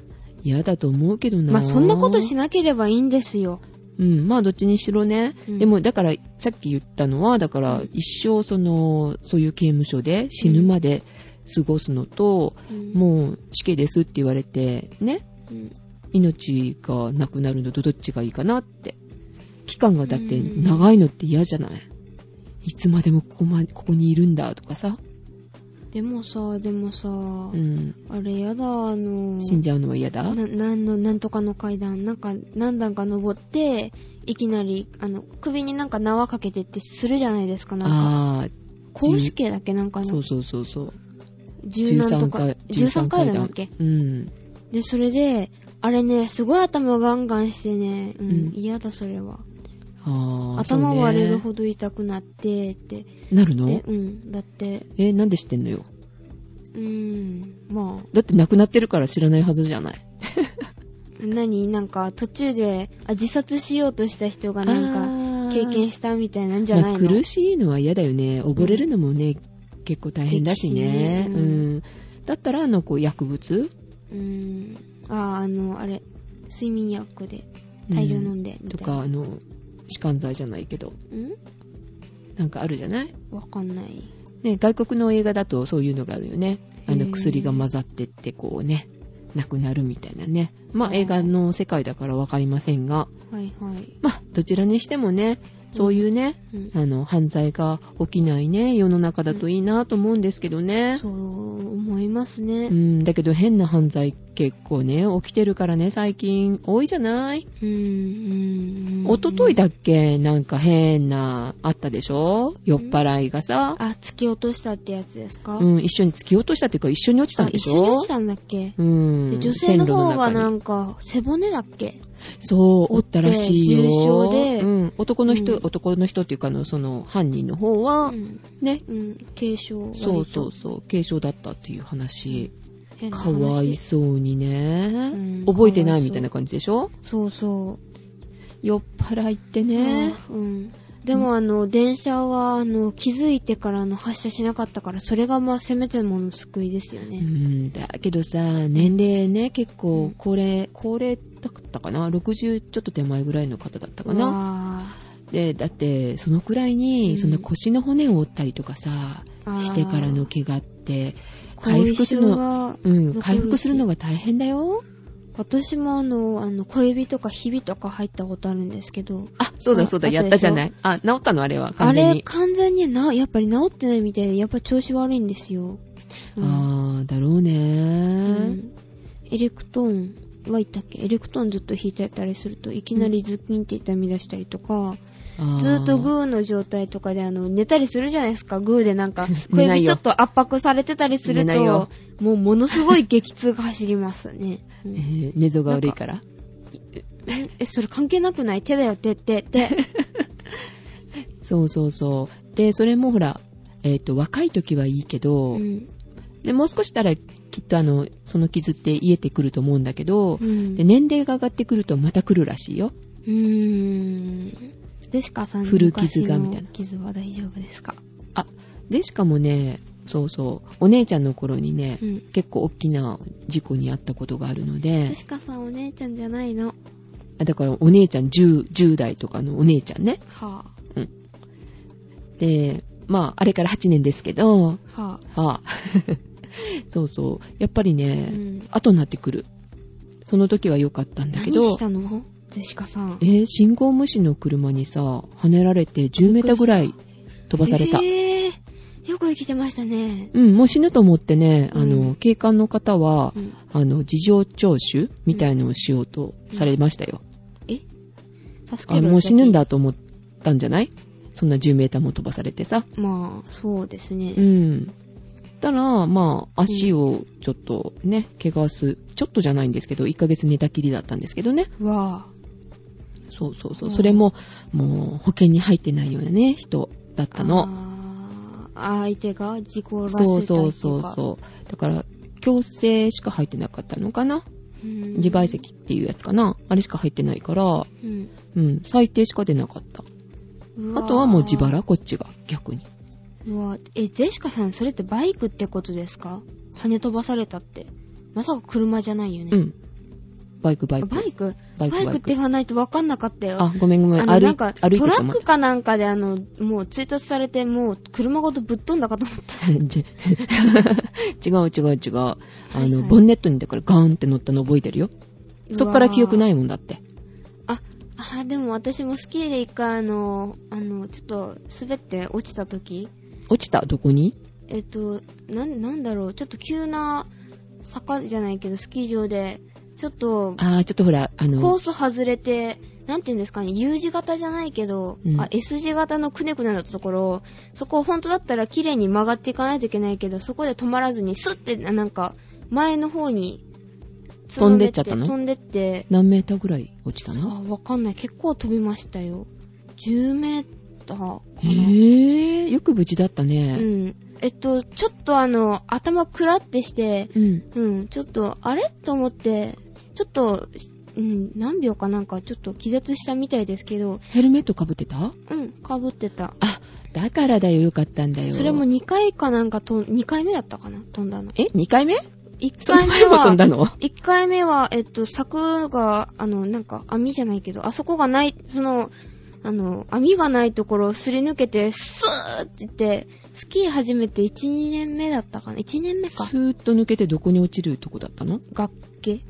嫌だと思うけどな。まあ、そんなことしなければいいんですよ。うん、まあどっちにしろね。うん。でもだから、さっき言ったのは、だからうん。一生その、そういう刑務所で死ぬまで過ごすのと、うん、もう死刑ですって言われて、ね、うん、命がなくなるのとどっちがいいかなって。期間がだってうん。長いのって嫌じゃない？いつまでもここま、ここにいるんだとかさ。でもさ、でもさ、うん。あれやだ、あの、死んじゃうのは嫌だ？な、なんの、なんとかの階段、なんか、何段か登って、いきなり、あの、首になんか縄かけてってするじゃないですか、なんか。あ公主刑だっけなんかあ、の。そうそうそうそう。十何とか、13階段だっけ？うん。で、それで、あれね、すごい頭ガンガンしてね、うん、うん嫌だ、それは。ああ、頭割れるほど痛くなって、って。なるの？で、うん、だって、え、なんで知ってんのよ？うーん、まあ、だって亡くなってるから知らないはずじゃない。[laughs] 何？なんか途中であ自殺しようとした人がなんか経験したみたいなんじゃないの、まあ、苦しいのは嫌だよね。溺れるのもね、結構大変だしね。歴史ねううんん。だったら、あの、こう、薬物？うーん。あ、あの、あれ、睡眠薬で大量飲んで、みたいな。とか、あの、弛緩剤じゃないけど、ん？なんかあるじゃない？わかんない。ね、外国の映画だとそういうのがあるよね。あの、薬が混ざってって、こうね、亡くなるみたいなね。まあ、映画の世界だからわかりませんが、はいはい。まあ、どちらにしてもね、そういうね、うん。あの、犯罪が起きないね、世の中だといいなと思うんですけどね。そう思いますね。う。ん、だけど変な犯罪結構ね、起きてるからね、最近多いじゃない？うん、うん。うんおとといだっけなんか変な、あったでしょ？酔っ払いがさ、あ、突き落としたってやつですか？うん、一緒に突き落としたっていうか一緒に落ちたんでしょ？あ一緒に落ちたんだっけ、うん。で女性の方がなんか背骨だっけ？そう、おったらしいよ。重傷でうん。男の人、うん男の人っていうかあの、その、犯人の方は、うん。ね、うん。軽傷割とそうそうそう、軽傷だったっていう話。話かわいそうにね、うん覚えてないみたいな感じでしょ？そうそう。酔っ払いってね。うん。でもあの、電車はあの、気づいてからあの発車しなかったから、それがまあ、せめてもの救いですようね。ん、だけどさ、年齢ね、結う構ん、高齢、高齢だったかな ?60 ちょっと手前ぐらいの方だったかうな？わで、だって、そのくらいうん。に、その腰の骨を折ったりとかさ、あー。してからの怪我って、後回復するの、がうん、回復するのが大変だよ。私もあの、あの、小指とかひびとか入ったことあるんですけど、あ、そうだそうだ、あやったじゃない？あ、治ったの？あれは、あれ、完全に。完全にな、やっぱり治ってないみたいで、やっぱ調子悪いんですよ。うん。あー、だろうね。うん。エレクトーンは言ったっけ？エレクトーンずっと弾いてたりすると、いきなりズッキンって痛み出したりとか、あーずーっとグーの状態とかであの寝たりするじゃないですか。グーでなんか [laughs] 小指ちょっと圧迫されてたりすると、もうものすごい激痛が走りますね。[laughs] うえんー寝相が悪いから？え、それ関係なくない？手だよ、手、手、手。[laughs] そうそうそう。で、それもほら、えっ、と、若い時はいいけど、うん。で、もう少したらきっとあの、その傷って癒えてくると思うんだけど、うんで、年齢が上がってくるとまた来るらしいよ。うーん。デシカさんの古傷がみたいな傷は大丈夫ですか？あ、で、しかもね、そうそう、お姉ちゃんの頃にね、うん。結構大きな事故に遭ったことがあるのデで、シカさんお姉ちゃんじゃないの。あだからお姉ちゃん 10, 10代とかのお姉ちゃんね。はで、まあ、あれから8年ですけど、ぁ、ははあ、[laughs] そうそう、やっぱりぁ。ね、うん。後になってくる。その時は良かったんだけ何どし、たの？デシカさん。えー信号無視の車にさ、跳ねられて10メーターぐらい飛ばされた。えー、よく生きてましたね。うん、もう死ぬと思ってね、あうの、ん警官の方はう、ん。あの、事情聴取みたいのをしようとされましたよ。え？助けもう死ぬんだと思ったんじゃない？そんな10メーターも飛ばされてさ。まあ、そうですね。うん。たら、まあ、足をちょっとね、怪我す、ちょっとじゃないんですけど、1ヶ月寝たきりだったんですけどね。わそうそうそうう。んそれも、もう、保険に入ってないようなね、人だったの。相手が事故らせたとか。そうそうそう。だから、強制しか入ってなかったのかなうん。自賠責っていうやつかなあれしか入ってないから、うん。うん、最低しか出なかった。あとはもう自腹、こっちが、逆に。うわえ、ゼシカさん、それってバイクってことですか？跳ね飛ばされたって。まさか車じゃないよね。うん。バイク、バイク。バイク？バイク、って言わないと分かんなかったよ。あ、ごめんごめん。あの、歩ないんか、トラックかなんかで、あの、もう追突されて、もう車ごとぶっ飛んだかと思った。[laughs] じ [laughs] 違う違う違う。あの、ボンネットにだからガーンって乗ったの覚えてるよ。そっから記憶ないいもんだって。あ、あ、でも私もスキーで一回あの、あの、ちょっと滑って落ちた時、落ちた？どこに？えっと、なん、なんだろう、ちょっと急な坂じゃないけど、スキー場で、ちょっと、あー、ちょっとほら、あコーの、ス外れて、なんて言うんですかね、U 字型じゃないけど、うんあ、S 字型のくねくねだったところ、そこ本当だったら綺麗に曲がっていかないといけないけど、そこで止まらずに、スッて、なんか、前の方に、飛んでっちゃったの？飛んでって、何メーターぐらい落ちたさのあ、わかんない。結構飛びましたよ。10メーターかな。へぇー、よく無事だったうね。ん。えっと、ちょっとあの、頭くらってして、うん。うん、ちょっと、あれと思って、ちょっと、うん、何秒かなんかちょっと気絶したみたいですけど、ヘルメットかぶってた？うん、かぶってた。あ、だからだよ、よかったんだよ。それも2回かなんかと、2回目だったかな飛んだの。え ?2 回目？1その回目前も飛んは、だの？1回目は、えっと、柵が、あの、なんか、網じゃないけど、あそこがない、その、あの、網がないところをすり抜けて、スーって言って、スキー始めて1、2年目だったかな ?1 年目かス。ーッと抜けてどこに落ちるとこだったの？崖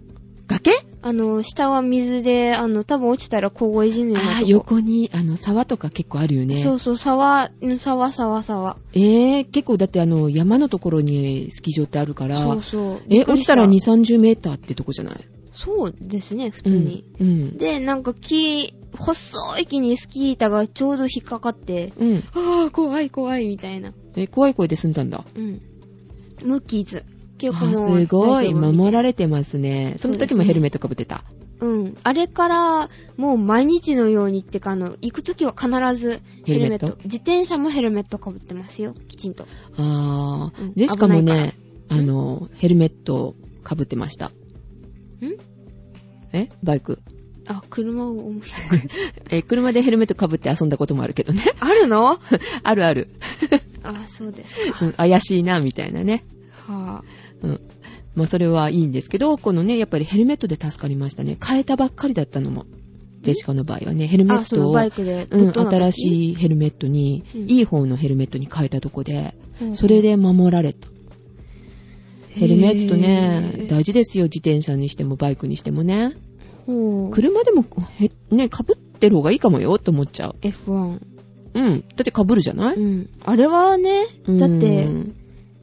崖？あの、下は水で、あの、多分落ちたら凍え死ぬようなとこあー、横に、あの、沢とか結構あるよね。そうそう、沢、うん沢、沢、沢。えー、結構だってあの、山のところにスキー場ってあるから、そうそう。え、落ちたら2、びっくりし30メーターってとこじゃない？そうですね、普通に。うん。うん。で、なんか木、細い木にスキー板がちょうど引っかかって、うん。ああ、怖い怖い、みたいな。え、怖い声で済んだんだ。うん。無傷。記あ憶もーすごい。守られてますね。その時もヘルメットかぶってた。うん。あれから、もう毎日のようにってか、あの、行くときは必ずヘルメット。ット？自転車もヘルメットかぶってますよ、きちんと。あー。うんで、しかもね、あの、ヘルメットかぶってました。ん？え？バイク。あ、車を思い。[laughs] え、車でヘルメットかぶって遊んだこともあるけどね。[laughs] あるの？あ、[laughs] あるある。そうですか。うん、怪しいな、みたいなね。はうん。まあ、それはいいんですけど、このね、やっぱりヘルメットで助かりましたね。変えたばっかりだったのも。ジェシカの場合はね、ヘルメットを、バイクでうん、新しいヘルメットに、うんいい方のヘルメットに変えたとこで、うんそれで守られた。ヘルメットへね、ー大事ですよ、自転車にしてもバイクにしてもね。車でも、へね、被ってる方がいいかもよって思っちゃう。F1。うん。だって被るじゃない、うん。あれはね、だってう、ん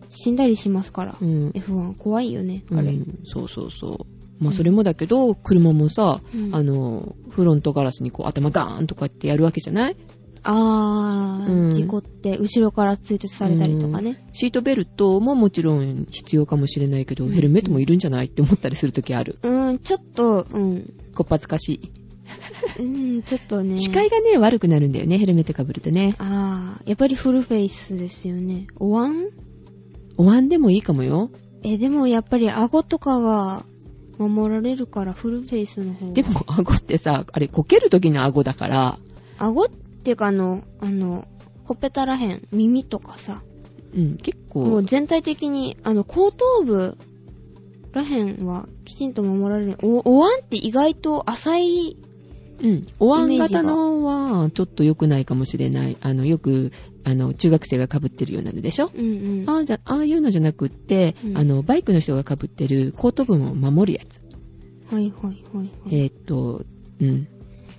死んだりしますからう。ん。F1 怖いよね、あれ。うんそうそうそう。まあそれもだけど、車もさ、うんあの、フロントガラスにこう頭ガーンとかってやるわけじゃない？あー、うん事故って後ろから追突されたりとかね。シートベルトももちろん必要かもしれないけど、ヘルメットもいるんじゃないって思ったりするときある。うーん、ちょっと、うん。こっぱずかしい。うーん、ちょっとね。視界がね、悪くなるんだよね、ヘルメットかぶるとね。あー、やっぱりフルフェイスですよね。お椀？お椀でもいいかもよ。え、でもやっぱり顎とかが守られるからフルフェイスの方が。でも、顎ってさ、あれ、こけるときの顎だから、顎っていうかあの、あの、ほっぺたらへん、耳とかさ、うん、結も構う、全体的に、あの、後頭部らへんはきちんと守られる。お、お椀って意外と浅い、うん、お椀型のは、ちょっと良くないかもしれない。あの、よく、あの、中学生が被ってるようなのでしょ？うんうん。ああじゃ、ああいうのじゃなくって、うんあの、バイクの人が被ってる後頭部を守るやつ。はいはいはい、はい。えーっと、うん。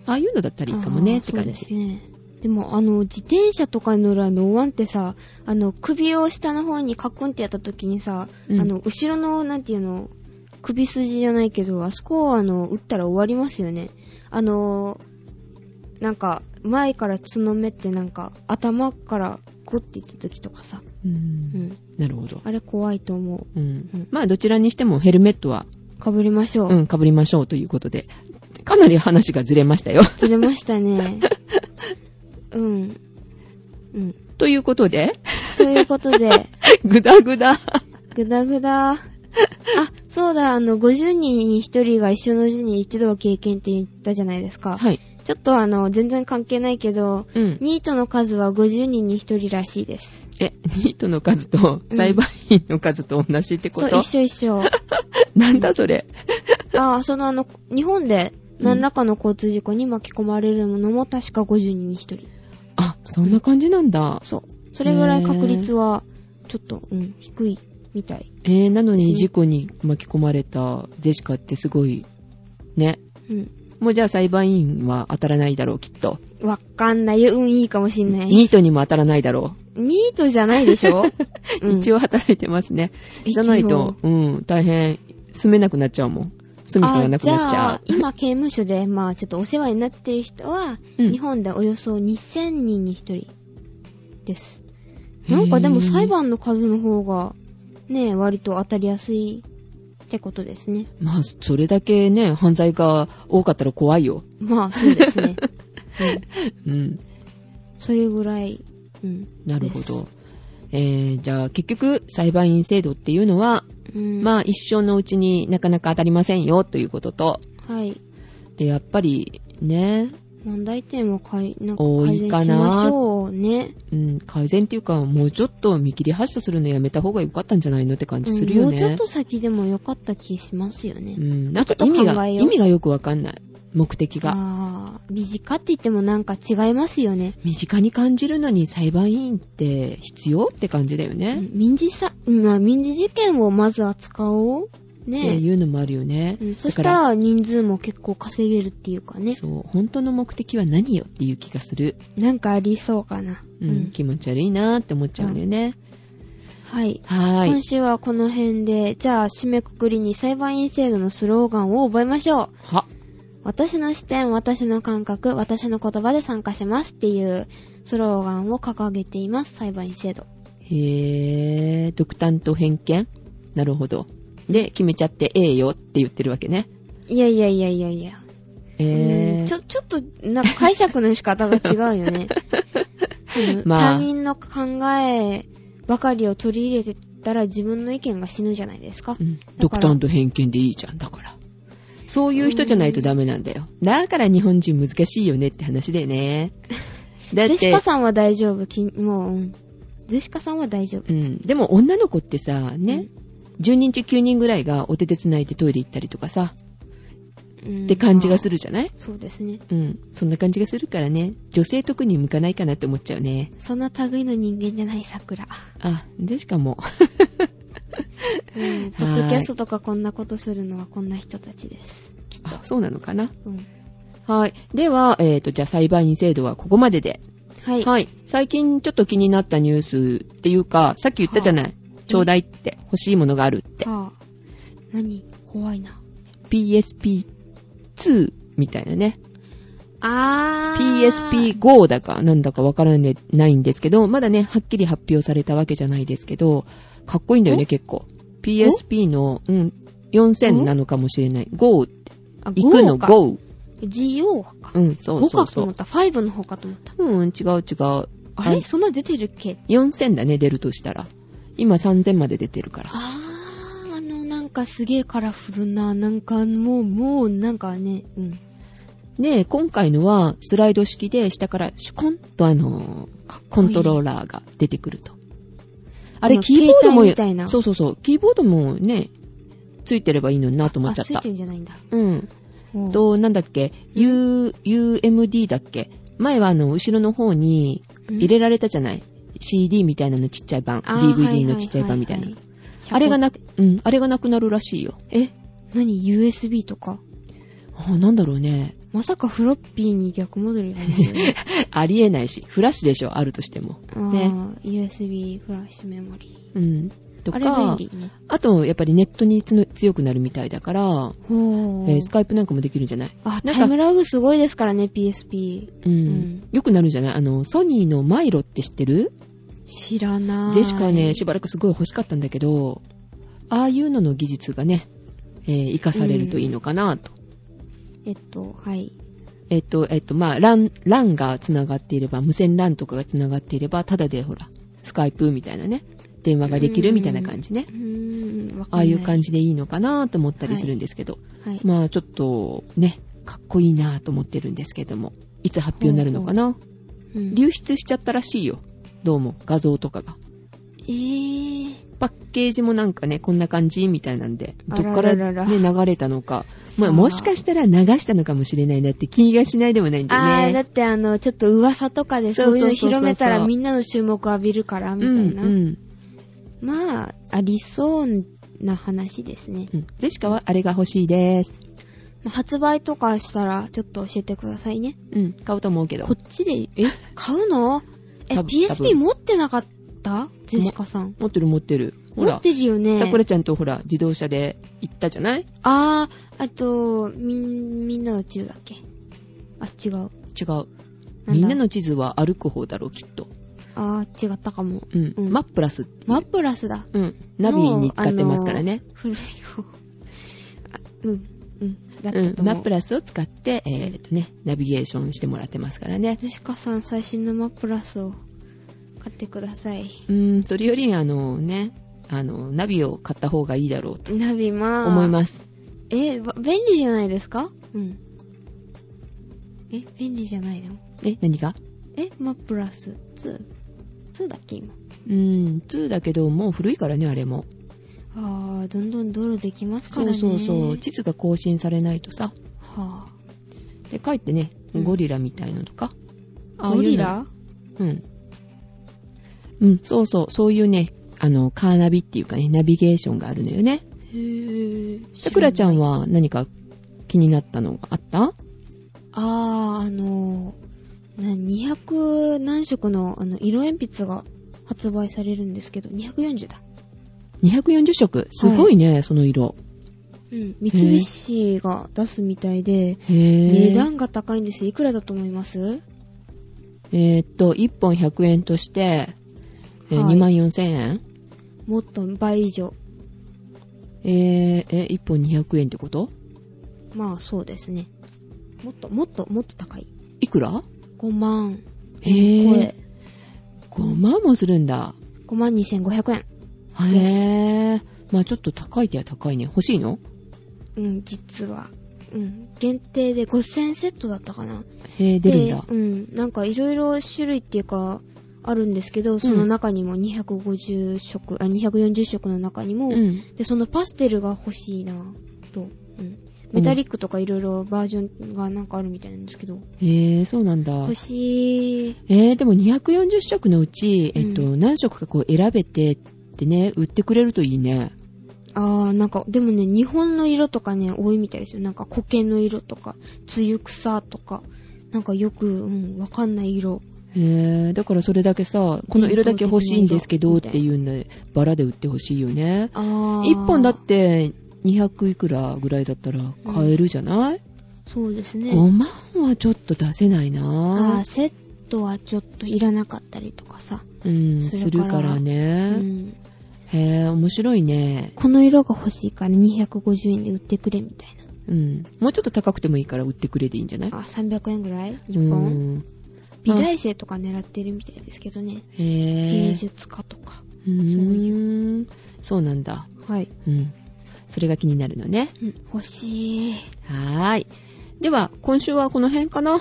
ああいうのだったらいいかもねって感あーそうですじ。ね。でも、あの、自転車とかに乗るあの、お椀ってさ、あの、首を下の方にカクンってやった時にさ、うんあの、後ろの、なんていうの、首筋じゃないけど、あそこをあの、打ったら終わりますよね。あの、なんか、前から角目ってなんか、頭からグッていった時とかさ、う。うんん。なるほど。あれ怖いと思うんうん。まあ、どちらにしてもヘルメットは、う。かぶりましょう。うん、被りましょうということで。かなり話がずれましたよ。ずれましたね。[laughs] うん。うん。ということで、ということで、ぐだぐだ。ぐだぐだ。あ、そうだ、あの、50人に1人が一緒のうちに一度は経験って言ったじゃないですか。はい。ちょっとあの、全然関係ないけど、うん。ニートの数は50人に1人らしいです。え、ニートの数と裁判員の数と同じってこそう、と、一緒一緒。[laughs] なんだそれ？あ、そのあの、日本で何らかの交通事故に巻き込まれるのも確か50人に1人。あ、そんな感じなんだ。そう。それぐらい確率は、ちょっと、うん、低いみたい。えー、なのに事故に巻き込まれたジェシカってすごい、ね。うん。もうじゃあ裁判員は当たらないだろう、きっと。わかんないよ。うん、いいかもしんない。ニートにも当たらないだろニートじゃないでしょ、う。うん一応働いてますね。じゃないと、うん、大変、住めなくなっちゃうもん。住みかがなくなっちゃあじゃあ、今刑務所で、まあちょっとお世話になってる人は、うん日本でおよそ2000人に1人です。なんかでも裁判の数の方が、ね、割と当たりやすいってことですね。う。まあ、それだけね、犯罪が多かったら怖いよ。まあそうですね。[laughs] うん、うん。それぐらい、うん。なるほど。えー、じゃあ結局、裁判員制度っていうのは、うん、まあ一生のうちになかなか当たりませんよということと、はい。で、やっぱりね、問題点をかいなんか多改善しいかなましょうね。うん、改善っていうか、もうちょっと見切り発車するのやめた方がよかったんじゃないのって感じするよね。うんもうちょっと先でもよかった気しますよね。うん、なんか意味が、意味がよくわかんない。目的が。ああ、短って言ってもなんか違いますよね。身近に感じるのに裁判員って必要って感じだよね。民事さ、まあ民事事件をまずは使おう。ってねいうのもあるよね。うんそしたら人数も結構稼げるっていうかね。そう、本当の目的は何よっていう気がする。なんかありそうかな。うん、気持ち悪いなーって思っちゃうんだよね。はい。はーい。今週はこの辺で、じゃあ締めくくりに裁判員制度のスローガンを覚えましょう。は、私の視点、私の感覚、私の言葉で参加しますっていうスローガンを掲げています、裁判員制度。へー、独断と偏見？なるほど。で、決めちゃってええよって言ってるわけね。いやいやいやいやいや。えー、うんちょ、ちょっと、なんか解釈の仕方が違うよね。[laughs] うんまあ他人の考えばかりを取り入れてたら自分の意見が死ぬじゃないですか。うん独断と偏見でいいじゃん、だから。そういう人じゃないとダメなんだよ。だから日本人難しいよねって話だよね。だってゼシカ、さんは大丈夫。きもう、うん。ゼシカさんは大丈夫。うん。でも女の子ってさ、ね、10人中9人ぐらいがお手手繋いでトイレ行ったりとかさ、うんって感じがする。るじゃない？そうですね。うん。そんな感じがするからね、女性特に向かないかなって思っちゃうね。そんな類の人間じゃない、桜。あ、でしかも。うん。[laughs] ポッドキャストとかこんなことするのはこんな人たちです。きっと。あ、そうなのかな？うん。はい。では、えっ、と、じゃあ裁判員制度はここまでで。はい。はい。最近ちょっと気になったニュースっていうか、さっき言ったじゃない？ちょうだいって、欲しいものがあるって。はあ。何？怖いな。PSP2 みたいなね。あー。PSP-GO だかなんだかわからないんですけど、まだね、はっきり発表されたわけじゃないですけど、かっこいいんだよね、お結構。PSP の、うん、4000なのかもしれない。GO って。あ、行くの GO か。GO。か。うん、そう5そうそう。かと思った。5の方かと思った。うん、違う違う。あれ？そんな出てるっけ？4000だね、出るとしたら。今3000まで出てるから。あー、あの、なんかすげえカラフルな、なんかもう、もう、なんかね、うん。で、今回のはスライド式で下からシュコンとあのコントローラーが出てくると。あれ、キーボードもみたいなそうそうそう、キーボードもね、ついてればいいのになと思っちゃっあ、ついたて。んじゃないんだ。うん。と、なんだっけ、U、UMD だっけ？前はあの、後ろの方に入れられたじゃない、?CD みたいなのちっちゃい版。DVD のちっちゃい版みたいな。はははあれがなく、うん、あれがなくなるらしいよ。え？何 ?USB とか？あ、なんだろうね。まさかフロッピーに逆戻りがね。[laughs] ありえないし、フラッシュでしょ、あるとしても。あね。ー USB フラッシュメモリうん。とー。あか、れ便利ね。あと、やっぱりネットにつの強くなるみたいだから、えースカイプなんかもできるんじゃない？あ、なんかタイムラグすごいですからね、PSP。うん。うんよくなるんじゃない？あの、ソニーのマイロって知ってる？知らない。ジェシカはね、しばらくすごい欲しかったんだけど、ああいうのの技術がね、えー活かされるといいのかなと。えっと、はい。えっと、えっと、まあ、LAN、LAN が繋がっていれば、無線 LAN とかが繋がっていれば、ただでほら、スカイプみたいなね、電話ができるみたいな感じねあ。あいう感じでいいのかなと思ったりするんですけど、はい。まあちょっとね、かっこいいなと思ってるんですけども、いつ発表になるのかな？うん流出しちゃったらしいよ。どうも、画像とかが。えー。パッケージもなんかね、こんな感じみたいなんで、どっかららららね、流れたのか。まあもしかしたら流したのかもしれないなって気がしないでもないんだよね。あー、だってあの、ちょっと噂とかでそういうの広めたらみんなの注目を浴びるから、みたいな。うん、うん。まあ、ありそうな話ですね。うん。ジェシカはあれが欲しいです。まあ発売とかしたら、ちょっと教えてくださいね。うん、買うと思うけどこ。っちで、え、買うの？え、PSP 分持ってなかったジェシカさん。持ってる持ってる。ほら持っ、てるよね。さくらちゃんとほら、自動車で行ったじゃない？あー、あと、みん、みんなの地図だっけ？あ、違う。違う。みんなの地図は歩く方だろう、きっと。あー、違ったかも。うん。うんマップラスマップラスだ。うん。ナビに使ってますからね。古い方。あうん、うん。マップラスを使って、えーっとね、ナビゲーションしてもらってますからね。ジェシカさん、最新のマップラスを買ってください。うん、それより、あのね、あの、ナビを買った方がいいだろうとナビまあ。思います。え、わ便利じゃないですか？うん。え、便利じゃないの？え、何が？え、マップラス 2? 2だっけ今？うん、2だけど、もう古いからね、あれも。あー、どんどん道路できますかそうらね。そうそう。地図が更新されないとさ。はで、かえってね、うんゴリラみたいのとか。ぁ。ああゴリラ？うん。うん、そうそう。そういうね、あの、カーナビっていうかね、ナビゲーションがあるのよね。へぇさくらちゃんは何か気になったのがあった？あー、あのー、な200何色のあの色鉛筆が発売されるんですけど、240だ。240色？すごいね、その色。うん。三菱が出すみたいで、値段が高いんですよ。いくらだと思います？えーっと、1本100円として、えーはい2万4000円？もっと倍以上。えー、え、1本200円ってこと？まあそうですね。もっと、もっと、もっと高い。いくら？5万。へぇこーれ。5万もするんだ。5万2500円。へぇー。まあちょっと高いでは高いね。欲しいの？うん、実は。うん。限定で5000セットだったかな。へぇー、出るんだで。うん。なんかいろいろ種類っていうか、あるんですけど、その中にも250色、あ、240色の中にも、うん。で、そのパステルが欲しいなと。うん。メタリックとかいろいろバージョンがなんかあるみたいなんですけど、へぇー、そうなんだ。欲しい。えー、でも240色のうち、えっと、う何色かこう選べてってね、売ってくれるといいね。あー、なんか、でもね、日本の色とかね、多いみたいですよ。なんか、苔の色とか、梅雨草とか、なんかよく、うん、わかんない色。へー、だからそれだけさ、この色だけ欲しいんですけどっていうんで、バラで売ってほしいよね。あー。一本だって200いくらぐらいだったら買えるじゃない、そうですね。5万はちょっと出せないあなーセットはちょっといらなかったりとかさ。うん、するかららうね。ん。へえ、面白いね。この色が欲しいから250円で売ってくれみたいうん。もうちょっと高くてもいいから売ってくれでいいんじゃない？な。あ、300円ぐらい？う ?1 本？ん。美大生とか狙ってるみたいですけどね。へえ。芸術家とか。うーん。そうなんだ。はい。うん。それが気になるのね。うん、欲しい。はーい。では、今週はこの辺かな？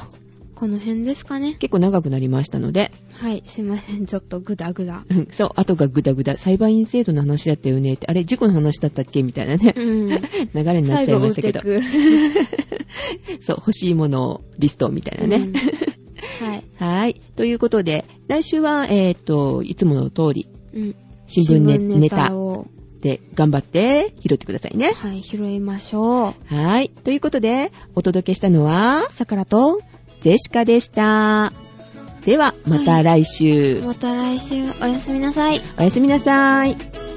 この辺ですかね。結構長くなりましたので。はい、すいません。ちょっとグダグダ。うんそう、後がグダグダ。裁判員制度の話だったよねって。あれ、事故の話だったっけみたいなね。うん。[laughs] 流れになっちゃいましたけど。最後 [laughs] そう、欲しいものリストみたいなね。うんはい。はい。ということで、来週は、えっ、と、いつもの通り、うん。新聞ネネタを、で頑張って拾ってくださいね。はい、拾いましょう。はい。ということで、お届けしたのは、さくらと、ゼシカでした。では、また来週。また来週、おやすみなさい。おやすみなさい。